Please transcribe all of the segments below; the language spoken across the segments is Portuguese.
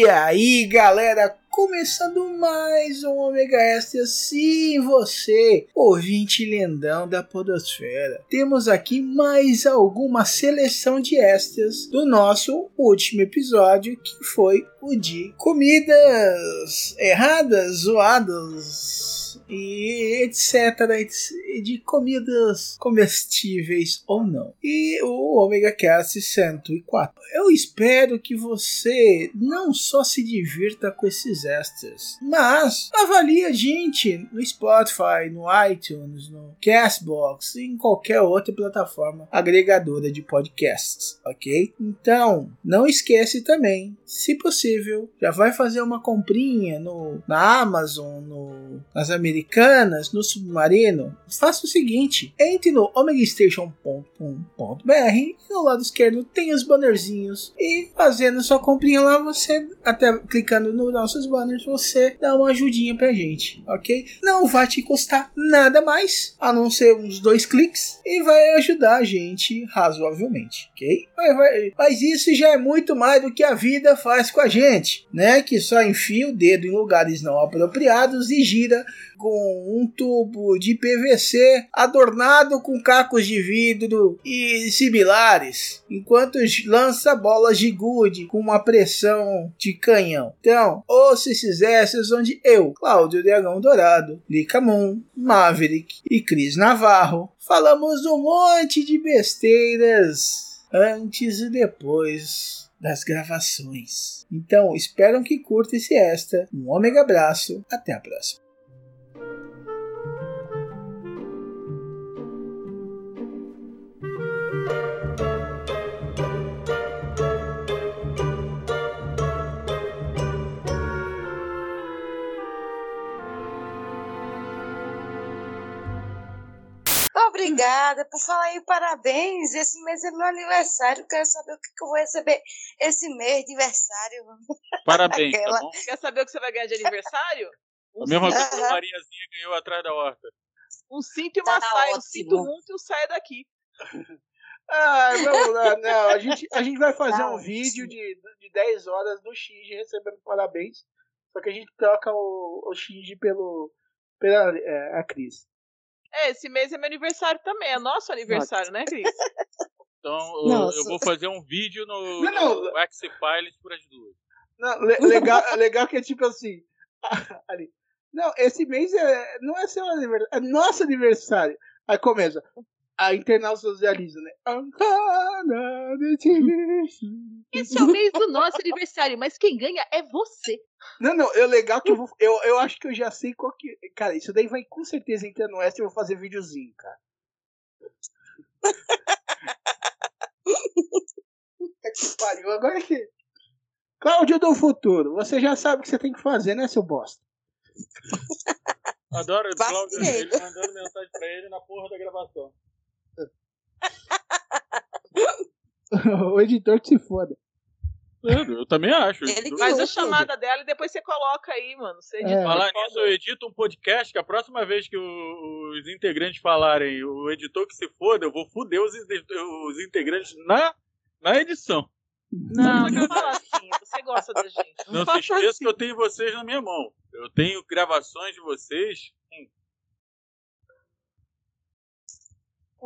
E aí, galera, começando mais um Omega Extra. Sim, você, ouvinte lendão da Podosfera. Temos aqui mais alguma seleção de extras do nosso último episódio, que foi o de comidas erradas, zoadas e etc. de comidas comestíveis ou não. E o Omega Cast 104. Eu espero que você não só se divirta com esses extras, mas avalie a gente no Spotify, no iTunes, no Castbox em qualquer outra plataforma agregadora de podcasts, ok? Então, não esquece também, se possível, já vai fazer uma comprinha no, na Amazon, no, nas Americanas, no Submarino. Faça o seguinte, entre no omegastation.com.br e no lado esquerdo tem os bannerzinhos e fazendo sua comprinha lá, você até clicando nos nossos banners, você dá uma ajudinha pra gente, ok? Não vai te custar nada mais, a não ser uns dois cliques, e vai ajudar a gente razoavelmente, ok? Mas, mas isso já é muito mais do que a vida faz com a gente, né? Que só enfia o dedo em lugares não apropriados e gira com um tubo de PVC adornado com cacos de vidro e similares, enquanto lança bolas de gude com uma pressão de canhão. Então, ouça esses extras onde eu, Cláudio Dragão Dourado, Lica Moon, Maverick e Cris Navarro falamos um monte de besteiras antes e depois das gravações. Então, espero que curta esse extra. Um ômega abraço, até a próxima. Obrigada por falar aí, parabéns. Esse mês é meu aniversário. Quero saber o que, que eu vou receber esse mês de aniversário. Parabéns, Aquela- tá bom? Quer saber o que você vai ganhar de aniversário? Um A mesma coisa que a Mariazinha ganhou atrás da horta. um cinto e uma Tá saia. Um ótimo. cinto muito e um saia daqui. Ah, vamos lá, não. A gente, a gente vai fazer Tá um ótimo. vídeo de, de 10 horas do Shinji recebendo parabéns. Só que a gente troca o, o Shinji pelo, pela é, a Cris. É, esse mês é meu aniversário também. É nosso aniversário, né, Cris? Então eu, Nossa. eu vou fazer um vídeo no, Não, não. no X-Files para as duas. Não, le- legal, legal que é tipo assim. ali. Não, esse mês é, não é seu aniversário, é nosso aniversário. Aí começa. A internauta socializa, né? Esse é o mês do nosso aniversário, mas quem ganha é você. Não, não, é legal que eu vou. Eu, eu acho que eu já sei qual que. Cara, isso daí vai com certeza entrar no extra e eu vou fazer videozinho, cara. Puta que pariu, agora que. Cláudio do futuro, você já sabe o que você tem que fazer, né, seu bosta? Adoro o Cláudio, ele mandando mensagem pra ele na porra da gravação. o editor que se foda. Eu, eu também acho. Ele que Faz a chamada dela e depois você coloca aí, mano. Você edita. É. Falar nisso, eu edito um podcast que a próxima vez que o- os integrantes falarem o editor que se foda, eu vou foder os, os integrantes na, na edição. Não, não fala assim. Você gosta da gente. Não, Não se esqueça assim. que eu tenho vocês na minha mão. Eu tenho gravações de vocês. Hum,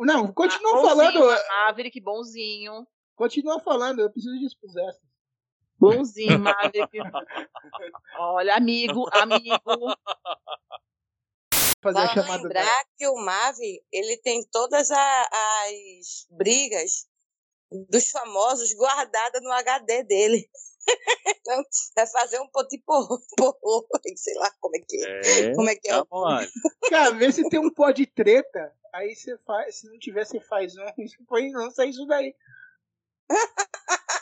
Não, continua Ah, falando. Maverick, bonzinho. Continua falando, eu preciso pros extras. Bonzinho, Maverick. Olha, amigo, amigo. Fazer a chamada lembrar que o Mavi, ele tem todas a- as brigas dos famosos guardadas no HD dele. então, vai fazer um porro, porro, sei lá como é que é. É, Como é que é? tá bom. Cara, vê se tem um pó de treta. Aí você faz. Se não tiver, você faz um. Põe, lança isso daí.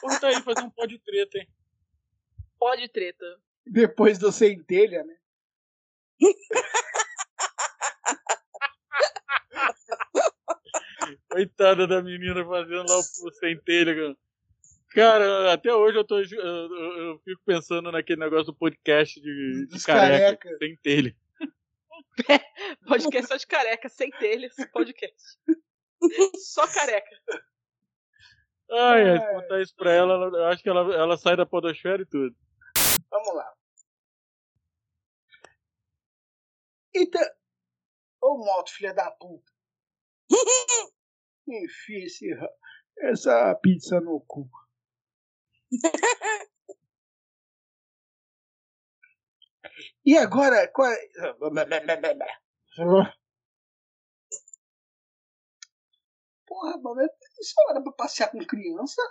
Curta aí, fazer um pó de treta, hein? Pode treta. Depois do centelha, né? Coitada da menina fazendo lá o centelha. cara. Cara, até hoje eu, tô, eu, eu- fico pensando naquele negócio do podcast de, de careca, careca. centelha. Podcast só de careca, sem telhas, podcast. Só careca. Ai, ai, se É. contar isso pra ela, ela- eu acho que ela, ela sai da podosfera e tudo. Vamos lá. Então. Ô moto, filha da puta. Enfia esse, essa pizza no cu. E agora, qual Porra, mano, é isso é hora pra passear com criança?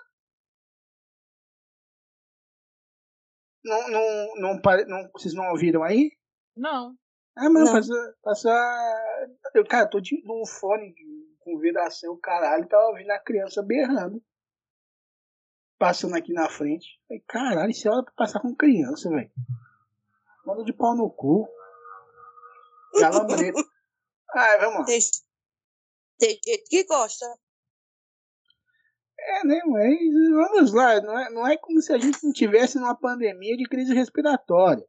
Não, não, não, pare- não, vocês não ouviram aí? Não. Ah, mas Não. passa, passa. Eu, cara, tô de num fone de convidação, caralho, tava ouvindo a criança berrando. Passando aqui na frente. Falei, caralho, isso é hora pra passar com criança, velho. Manda de pau no cu. Calambreto. Ah, vamos lá. Tem, tem gente que gosta. É, né, mas vamos lá. Não é, não é como se a gente não tivesse numa pandemia de crise respiratória.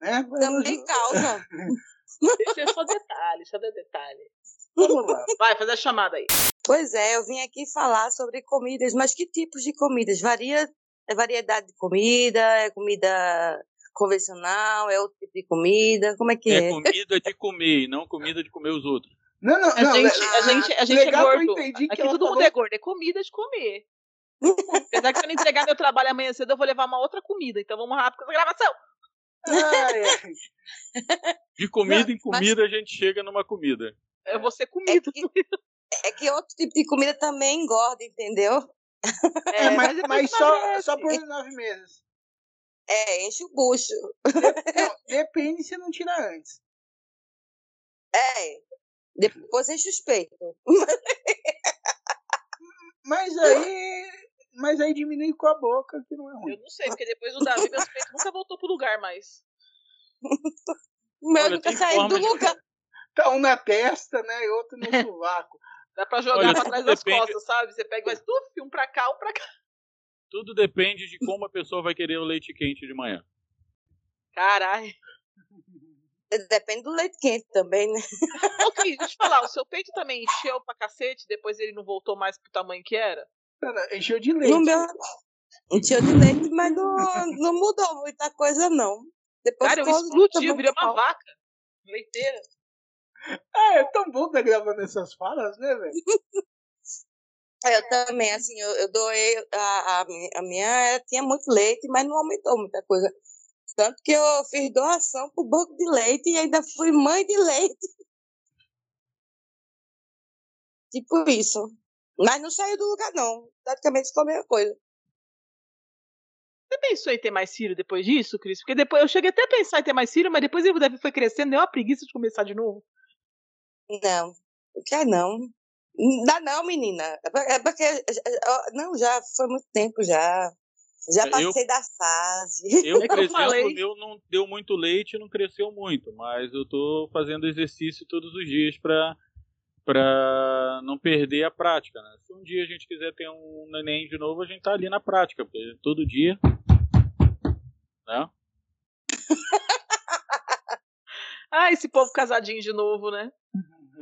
Né? Também causa. Deixa eu só detalhe, só detalhe. Vamos lá. Vai, fazer a chamada aí. Pois é, eu vim aqui falar sobre comidas, mas que tipos de comidas? Varia, é variedade de comida, é comida convencional, é outro tipo de comida, como é que É é? comida de comer, não comida de comer os outros. Não, não, A não. gente, le- a gente, a gente é legal que eu gordo. Aqui todo mundo falou- é gordo, é comida de comer. Apesar que se eu não entregar meu trabalho amanhã cedo, eu vou levar uma outra comida. Então vamos rápido com essa gravação. Ai, ai. De comida Não, em comida a gente chega numa comida. Eu vou ser É comida. que, é que outro tipo de comida também engorda, entendeu? É, mas, mas só, só por nove meses. É, enche o bucho. Não, depende se não tira antes. É. Depois os peitos. Mas aí. Mas aí diminui com a boca, que não é ruim. Eu não sei, porque depois do Davi, meus peitos nunca voltou pro lugar mais. O meu Olha, nunca saiu do lugar. Tá um na testa, né? E outro no sovaco. Dá pra jogar Olha, pra trás das depende- costas, sabe? Você pega e vai tuf, um pra cá, um pra cá. Tudo depende de como a pessoa vai querer o leite quente de manhã. Caralho. Depende do leite quente também, né? Ô, Cris, deixa eu te falar, o seu peito também encheu pra cacete, depois ele não voltou mais pro tamanho que era? Não, não, Encheu de leite. No meu encheu de leite, mas não, não mudou muita coisa, não. Depois Cara, eu ficou explodi, eu virei uma igual. vaca. Leiteira. Ah, é tão bom estar gravando essas falas, né, velho? Eu também, assim, eu, eu doei a, a, a minha, ela tinha muito leite, mas não aumentou muita coisa. Tanto que eu fiz doação pro banco de leite e ainda fui mãe de leite. Tipo isso. Mas não saiu do lugar, não. Praticamente ficou a mesma coisa. Você pensou em ter mais filho depois disso, Cris? Porque depois eu cheguei até a pensar em ter mais filho, mas depois Davi foi crescendo, deu uma preguiça de começar de novo. Não, não quer não. Não Dá não, menina. É por- É porque. ó, Não, já foi muito tempo já. Já Eu- passei da fase. Eu, É que por eu exemplo, falei. o meu não deu muito leite e não cresceu muito, mas eu tô fazendo exercício todos os dias pra, pra não perder a prática, né? Se um dia a gente quiser ter um neném de novo, a gente tá ali na prática, porque todo dia. Né? Ah, esse povo casadinho de novo, né?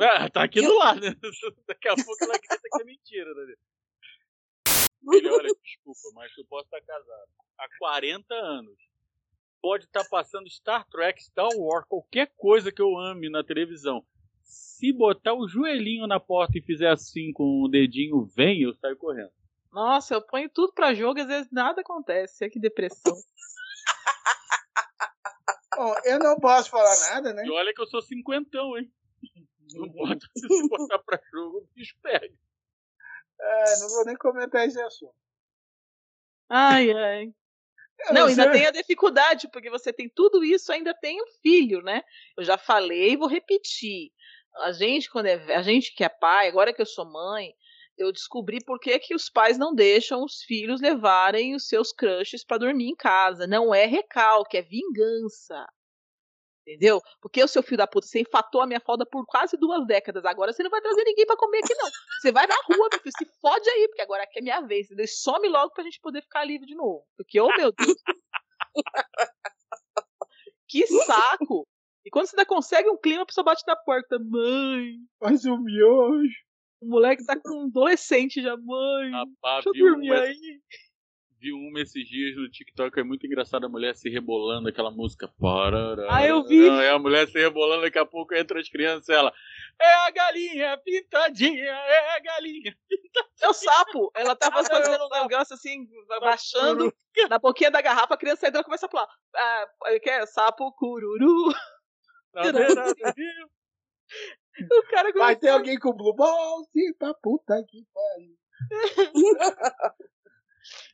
Ah, tá aqui do lado, né? Daqui a pouco ela grita que é mentira, né? Ele, olha, desculpa, mas eu posso estar casado há 40 anos. Pode estar passando Star Trek, Star Wars, qualquer coisa que eu ame na televisão. Se botar o joelhinho na porta e fizer assim com o dedinho, vem, eu saio correndo. Nossa, eu ponho tudo pra jogo e às vezes nada acontece. É que depressão. Bom, eu não posso falar nada, né? E olha que eu sou cinquentão, hein? Não bota, se botar pra jogo, o bicho pega. É, não vou nem comentar esse assunto. Ai, ai. Eu Não, ainda tem a dificuldade, porque você tem tudo isso, ainda tem o filho, né? Eu já falei e vou repetir. A gente, quando é, a gente que é pai, agora que eu sou mãe, eu descobri por que, que os pais não deixam os filhos levarem os seus crushes pra dormir em casa. Não é recalque, é vingança. Entendeu? Porque o seu filho da puta, você enfatou a minha falda por quase duas décadas. Agora você não vai trazer ninguém pra comer aqui, não. Você vai na rua, meu filho, se fode aí, porque agora aqui é minha vez. Entendeu? Some logo pra gente poder ficar livre de novo. Porque, ô meu Deus. que saco! E quando você ainda consegue um clima, a pessoa bate na porta. Mãe, Faz um miojo. o moleque tá com um adolescente já, mãe. Rapaz, Deixa eu dormir aí. Vi uma esses dias no TikTok, é muito engraçado a mulher se rebolando aquela música. Parará. Ah, eu vi. Não, é a mulher se rebolando, daqui a pouco entra as crianças e ela. É a galinha pintadinha, é a galinha. É o sapo. Ela tava Ah, é fazendo um sapo. negócio assim, baixando na boquinha da garrafa, a criança sai dela e começa a pular. Ah, que é sapo cururu. Do rio. O cara Vai ter alguém com Blue Ball, sim, pra puta que pariu.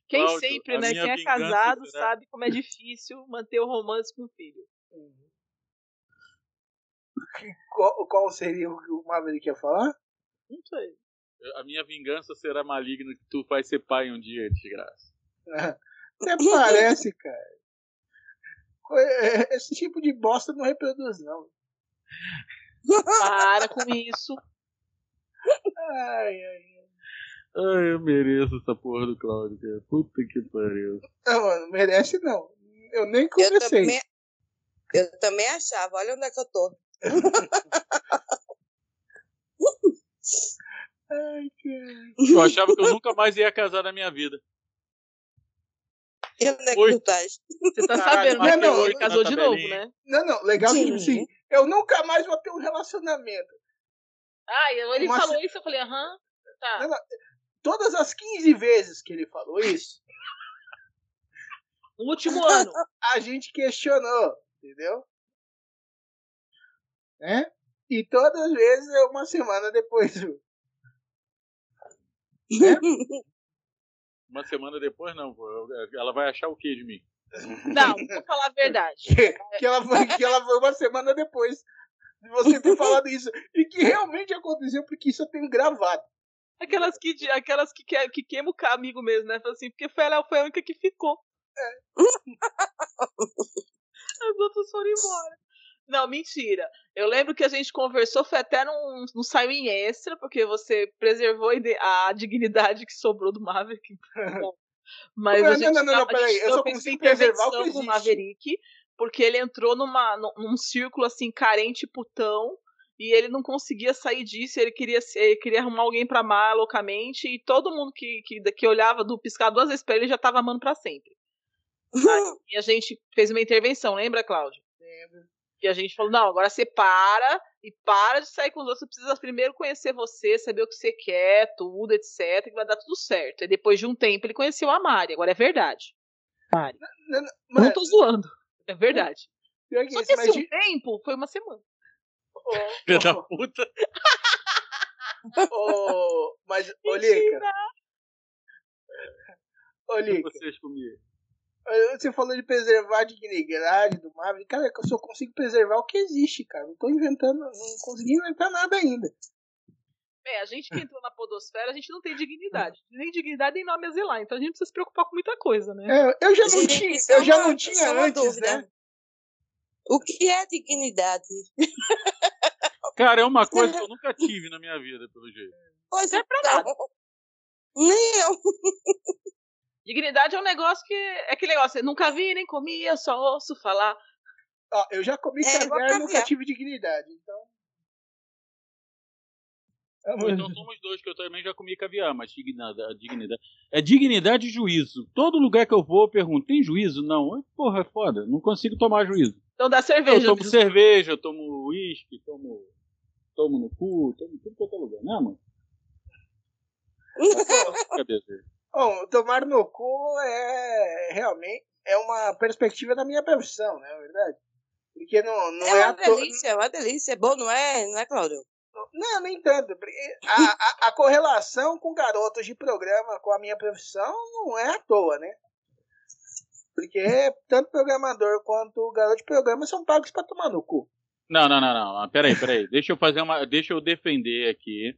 Quem Cláudio, sempre, né? Quem é casado será- sabe como é difícil manter o romance com o filho. Qual, qual seria o que o Maverick ia falar? Não sei. A minha vingança será maligna que tu vai ser pai um dia, desgraça. Até parece, cara. É, Esse tipo de bosta não reproduz, não. Para com isso. Ai, ai. Ai, eu mereço essa porra do Cláudio, cara. Puta que pariu. Não, mano, merece não. Eu nem Eu comecei. também, eu também achava, olha onde é que eu tô. Ai, cara. Eu achava que eu nunca mais ia casar na minha vida. E onde é que tu estás? Você tá Caralho, sabendo, né? não, na casou de novo, né? Não, não, legal que, Sim. assim, eu nunca mais vou ter um relacionamento. Ah, ele Mas- falou isso, eu falei, aham, tá. Não, não, Todas as 15 vezes que ele falou isso, No último ano. a gente questionou, entendeu? Né? E todas as vezes é uma semana depois. do- Uma semana depois, não, Ela vai achar o que de mim? Não, vou falar a verdade. Que, que ela foi, que ela foi uma semana depois de você ter falado isso. E que realmente aconteceu, porque isso eu tenho gravado. Aquelas que, aquelas que, que, que queimam o amigo mesmo, né? Fala Assim, porque foi, ela foi a única que ficou. As outras foram embora. Não, mentira. Eu lembro que a gente conversou, foi até num, num saiu em extra, porque você preservou a dignidade que sobrou do Maverick. Mas Não, a gente, não, não, não, peraí, eu só intervenção preservar o que com o existe. Maverick, porque ele entrou numa, num, num círculo assim, carente putão, e ele não conseguia sair disso, ele queria, ser- ele queria arrumar alguém pra amar loucamente, e todo mundo que, que, que olhava do piscar duas vezes pra ele já tava amando pra sempre. E a gente fez uma intervenção, lembra, Cláudio? E a gente falou, não, agora você para e para de sair com os outros. Você precisa primeiro conhecer você, saber o que você quer, tudo, etc. Que vai dar tudo certo. E depois de um tempo ele conheceu a Mari. Agora é verdade. Mari. Não, não, Não tô zoando. É verdade. Só que esse mas um tempo foi uma semana. Filha da puta. Ô, mas, ô, Lica, ô, Lica, Vocês comigo. você falou de preservar a dignidade do Marvel. Cara, é que eu só consigo preservar o que existe, cara. Não tô inventando, não consegui inventar nada ainda. É, a gente que entrou na podosfera, a gente não tem dignidade. Nem dignidade, nem nome a zelar. Então a gente precisa se preocupar com muita coisa, né? É, eu já não tinha, é eu já não tinha é antes, dúvida. né? O que é dignidade? Cara, é uma coisa que eu nunca tive na minha vida, pelo jeito. Pois é pra então. Nem eu. Dignidade é um negócio que. É aquele negócio, eu nunca vi nem comia, só ouço falar. Ó, eu já comi É, caviar e nunca tive dignidade, então. Então somos dois, que eu também já comi caviar, mas dignidade, dignidade. É dignidade e juízo. Todo lugar que eu vou, eu pergunto: tem juízo? Não. Porra, é foda. Não consigo tomar juízo. Então dá Eu cerveja. tomo cerveja, eu tomo uísque, tomo, tomo no cu, tomo tudo quanto é lugar, né, mano? Bom, tomar no cu é realmente é uma perspectiva da minha profissão, né? É verdade. Porque não, não É é, uma toa- delícia, é uma delícia. É bom, não é, não é, Cláudio? Não, nem tanto. A, a, a correlação com garotos de programa com a minha profissão não é à toa, né? Porque tanto programador quanto garoto de programa são pagos pra tomar no cu. Não, não, não, não. Peraí, peraí. Deixa eu fazer uma. Deixa eu defender aqui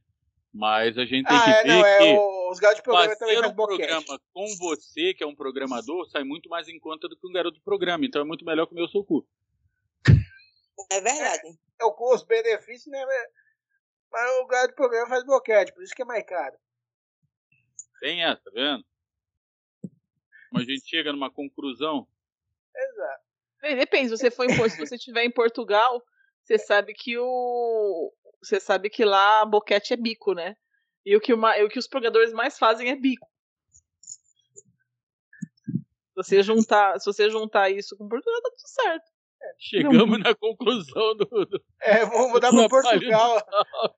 Mas a gente tem Ah, que é, ver não, é que o- os gatos de programa também fazer um programa com você, que é um programador, sai muito mais em conta do que um garoto de programa. Então é muito melhor comer o seu cu. É verdade. É o custo-benefício, né? Mas o gato de programa faz boquete, por isso que é mais caro. Tem essa, tá vendo? Mas a gente chega numa conclusão. Exato. Depende, se você for em, se você estiver em Portugal, você sabe que o. Você sabe que lá boquete é bico, né? E o que, uma, e o que os programadores mais fazem é bico. Se você juntar, se você juntar isso com Portugal, tá tudo certo. Chegamos na conclusão do. do- É, vou mudar pra Portugal.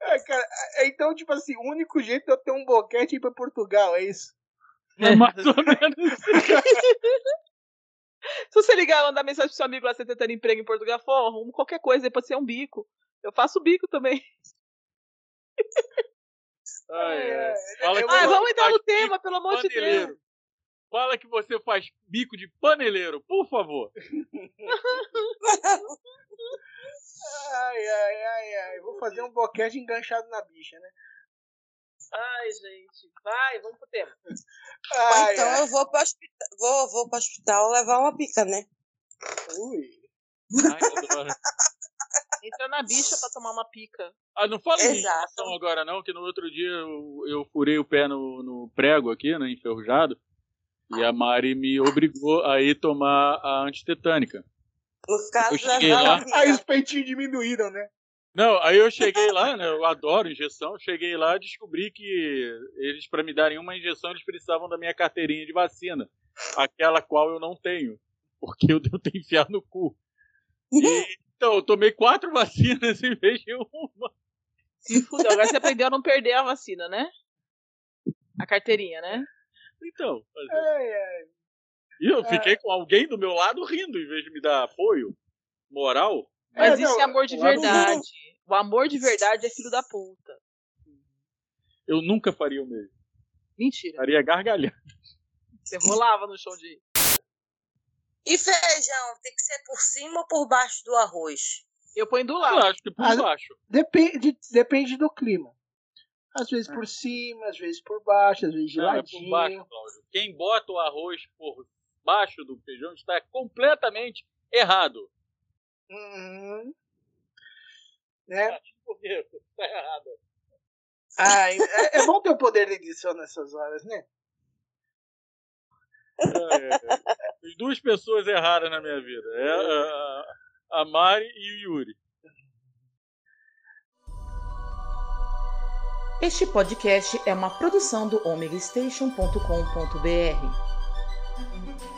É, cara, é, então, tipo assim, o único jeito de eu ter um boquete é ir pra Portugal, é isso. É mais ou menos. Ligar, mandar mensagem pro seu amigo lá, você tentando emprego em Portugal, fala, ó, arrumo qualquer coisa, depois você é um bico. Eu faço bico também. Ai, É. Fala que Ah, você vamos entrar no tema, pelo amor de Deus. Fala que você faz bico de paneleiro, por favor. Ai, ai, ai, ai. Vou fazer um boquete enganchado na bicha, né? Ai, gente. Vai, vamos pro tema. Ou Ai, então ai. eu vou para hospital, vou, vou pro hospital levar uma pica, né? Ui. Ai. Entra na bicha pra tomar uma pica. Ah, não fala Exato. agora não, que no outro dia eu, eu furei o pé no, no prego aqui, no enferrujado, e a Mari me obrigou a ir tomar a antitetânica. No caso, Eu cheguei lá. Aí os peitinhos diminuíram, né? Não, aí eu cheguei lá, né, eu adoro injeção, cheguei lá e descobri que eles, para me darem uma injeção, eles precisavam da minha carteirinha de vacina, aquela qual eu não tenho, porque eu devo ter enfiado no cu. E, então, eu tomei quatro vacinas em vez de uma. Se fudeu. Agora você aprendeu a não perder a vacina, né? A carteirinha, né? Então, mas- Ai, ai. E eu fiquei com alguém do meu lado rindo, em vez de me dar apoio moral. Mas É, isso não, é amor de verdade. O amor de verdade é filho da puta. Eu nunca faria o mesmo. Mentira. Faria gargalhar. Você rolava no chão de. E feijão, tem que ser por cima ou por baixo do arroz? Eu ponho do Eu lado. acho que por Ah, baixo. Depende, depende do clima. Às vezes por cima, às vezes por baixo, às vezes de Não, é ladinho. por baixo, Cláudio. Quem bota o arroz por baixo do feijão está completamente errado. Uhum. Né? Por quê? Está errado. Ai, é, é bom ter o poder de edição nessas horas, né? É, é. Tem duas pessoas erradas na minha vida. É a, a Mari e o Yuri. Este podcast é uma produção do omegastation.com.br.